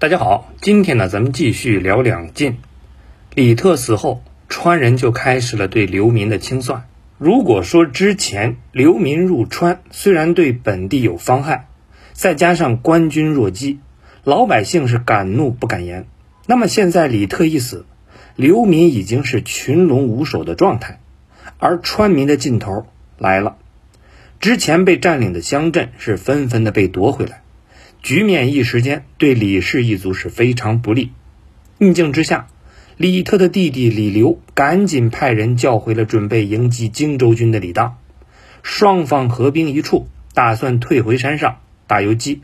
大家好，今天呢，咱们继续聊两晋。李特死后，川人就开始了对流民的清算。如果说之前流民入川，虽然对本地有妨害，再加上官军弱鸡，老百姓是敢怒不敢言。那么现在李特一死，流民已经是群龙无首的状态，而川民的劲头来了。之前被占领的乡镇是纷纷的被夺回来，局面一时间对李氏一族是非常不利。逆境之下，李特的弟弟李流赶紧派人叫回了准备迎击荆州军的李当，双方合兵一处，打算退回山上打游击。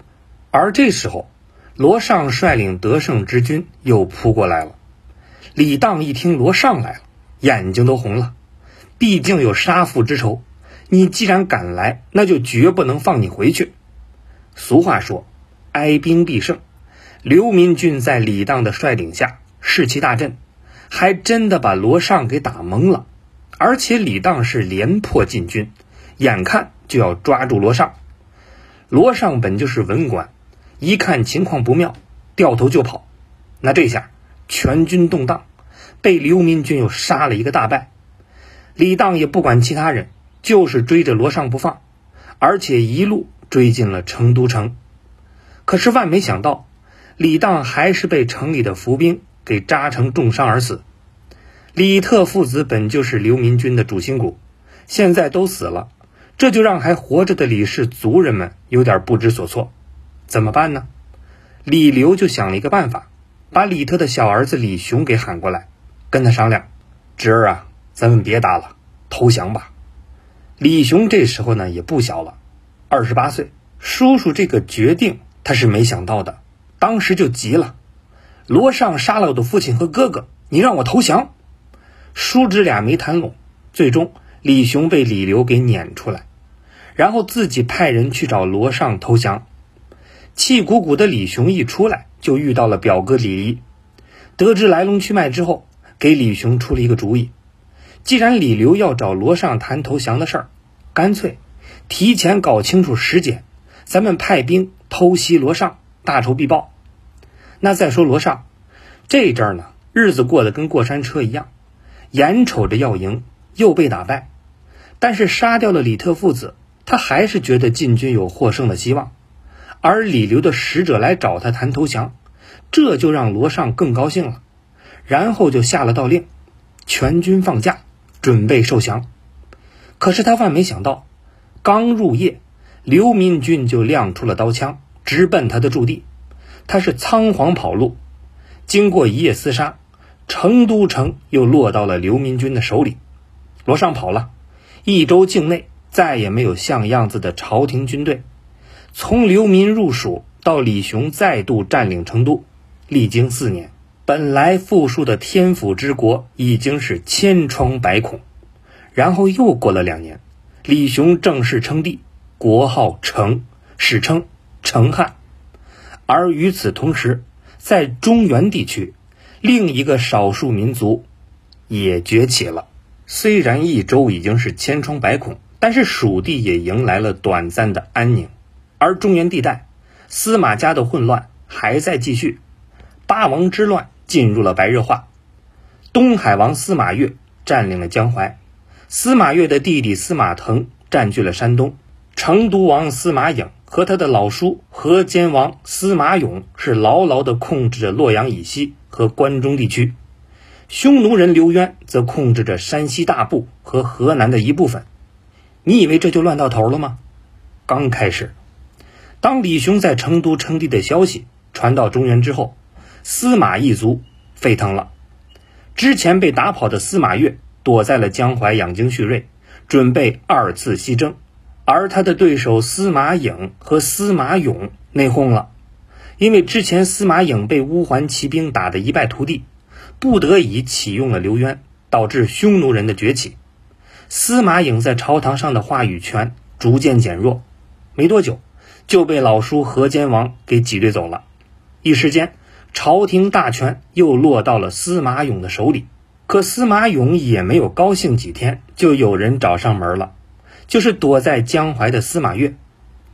而这时候，罗尚率领得胜之军又扑过来了。李当一听罗尚来了，眼睛都红了，毕竟有杀父之仇。你既然敢来，那就绝不能放你回去。俗话说，哀兵必胜。刘民军在李当的率领下士气大振，还真的把罗尚给打懵了。而且李当是连破进军，眼看就要抓住罗尚。罗尚本就是文官，一看情况不妙，掉头就跑。那这下全军动荡，被刘民军又杀了一个大败。李当也不管其他人。就是追着罗尚不放，而且一路追进了成都城。可是万没想到，李当还是被城里的伏兵给扎成重伤而死。李特父子本就是流民军的主心骨，现在都死了，这就让还活着的李氏族人们有点不知所措。怎么办呢？李刘就想了一个办法，把李特的小儿子李雄给喊过来，跟他商量：“侄儿啊，咱们别打了，投降吧。”李雄这时候呢也不小了，二十八岁。叔叔这个决定他是没想到的，当时就急了。罗尚杀了我的父亲和哥哥，你让我投降？叔侄俩没谈拢，最终李雄被李刘给撵出来，然后自己派人去找罗尚投降。气鼓鼓的李雄一出来就遇到了表哥李黎，得知来龙去脉之后，给李雄出了一个主意。既然李刘要找罗尚谈投降的事儿，干脆提前搞清楚时间，咱们派兵偷袭罗尚，大仇必报。那再说罗尚，这阵儿呢，日子过得跟过山车一样，眼瞅着要赢，又被打败，但是杀掉了李特父子，他还是觉得晋军有获胜的希望。而李刘的使者来找他谈投降，这就让罗尚更高兴了，然后就下了道令，全军放假。准备受降，可是他万没想到，刚入夜，刘民军就亮出了刀枪，直奔他的驻地。他是仓皇跑路，经过一夜厮杀，成都城又落到了刘民军的手里。罗尚跑了，益州境内再也没有像样子的朝廷军队。从刘民入蜀到李雄再度占领成都，历经四年。本来富庶的天府之国已经是千疮百孔，然后又过了两年，李雄正式称帝，国号成，史称成汉。而与此同时，在中原地区，另一个少数民族也崛起了。虽然益州已经是千疮百孔，但是蜀地也迎来了短暂的安宁，而中原地带司马家的混乱还在继续，八王之乱。进入了白热化，东海王司马越占领了江淮，司马越的弟弟司马腾占据了山东，成都王司马颖和他的老叔河间王司马勇是牢牢地控制着洛阳以西和关中地区，匈奴人刘渊则控制着山西大部和河南的一部分。你以为这就乱到头了吗？刚开始，当李雄在成都称帝的消息传到中原之后。司马一族沸腾了，之前被打跑的司马越躲在了江淮养精蓄锐，准备二次西征。而他的对手司马颖和司马勇内讧了，因为之前司马颖被乌桓骑兵打得一败涂地，不得已启用了刘渊，导致匈奴人的崛起。司马颖在朝堂上的话语权逐渐减弱，没多久就被老叔河间王给挤兑走了，一时间。朝廷大权又落到了司马勇的手里，可司马勇也没有高兴几天，就有人找上门了，就是躲在江淮的司马越。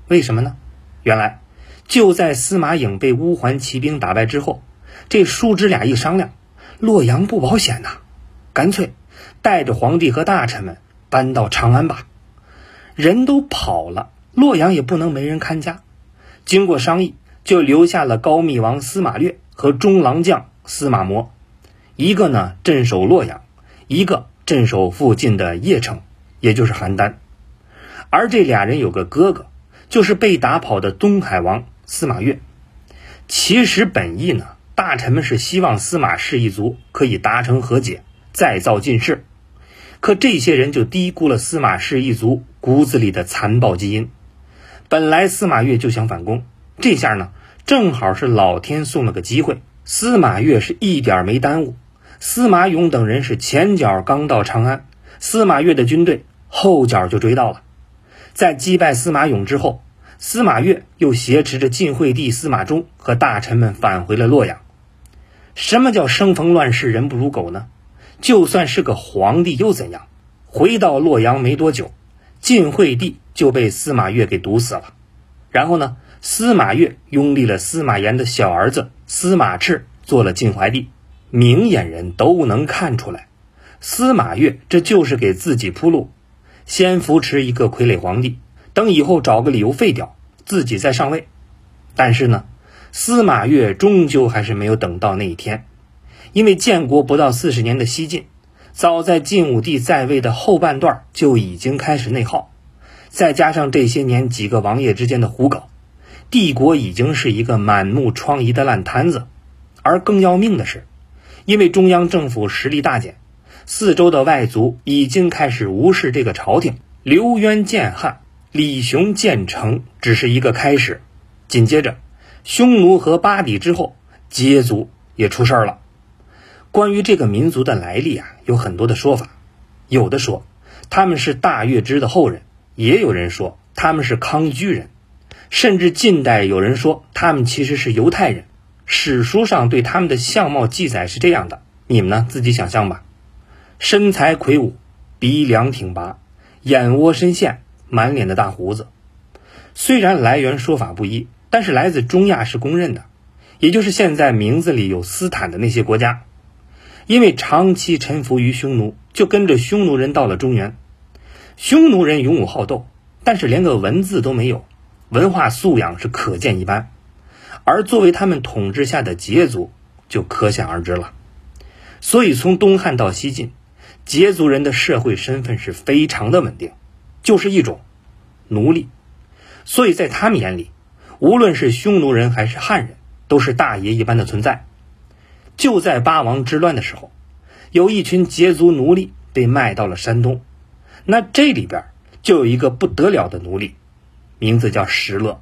为什么呢？原来就在司马颖被乌桓骑兵打败之后，这叔侄俩一商量，洛阳不保险呐，干脆带着皇帝和大臣们搬到长安吧。人都跑了，洛阳也不能没人看家。经过商议，就留下了高密王司马略和中郎将司马模，一个呢镇守洛阳，一个镇守附近的邺城，也就是邯郸。而这俩人有个哥哥，就是被打跑的东海王。司马越，其实本意呢，大臣们是希望司马氏一族可以达成和解，再造进士。可这些人就低估了司马氏一族骨子里的残暴基因。本来司马越就想反攻，这下呢，正好是老天送了个机会。司马越是一点没耽误，司马勇等人是前脚刚到长安，司马越的军队后脚就追到了。在击败司马勇之后。司马越又挟持着晋惠帝司马衷和大臣们返回了洛阳。什么叫生逢乱世，人不如狗呢？就算是个皇帝又怎样？回到洛阳没多久，晋惠帝就被司马越给毒死了。然后呢，司马越拥立了司马炎的小儿子司马炽做了晋怀帝。明眼人都能看出来，司马越这就是给自己铺路，先扶持一个傀儡皇帝。等以后找个理由废掉自己再上位，但是呢，司马越终究还是没有等到那一天，因为建国不到四十年的西晋，早在晋武帝在位的后半段就已经开始内耗，再加上这些年几个王爷之间的胡搞，帝国已经是一个满目疮痍的烂摊子。而更要命的是，因为中央政府实力大减，四周的外族已经开始无视这个朝廷，刘渊建汉。李雄建成只是一个开始，紧接着，匈奴和巴比之后，羯族也出事儿了。关于这个民族的来历啊，有很多的说法，有的说他们是大月支的后人，也有人说他们是康居人，甚至近代有人说他们其实是犹太人。史书上对他们的相貌记载是这样的，你们呢自己想象吧：身材魁梧，鼻梁挺拔，眼窝深陷。满脸的大胡子，虽然来源说法不一，但是来自中亚是公认的，也就是现在名字里有斯坦的那些国家。因为长期臣服于匈奴，就跟着匈奴人到了中原。匈奴人勇武好斗，但是连个文字都没有，文化素养是可见一斑。而作为他们统治下的羯族，就可想而知了。所以从东汉到西晋，羯族人的社会身份是非常的稳定。就是一种奴隶，所以在他们眼里，无论是匈奴人还是汉人，都是大爷一般的存在。就在八王之乱的时候，有一群羯族奴隶被卖到了山东，那这里边就有一个不得了的奴隶，名字叫石勒。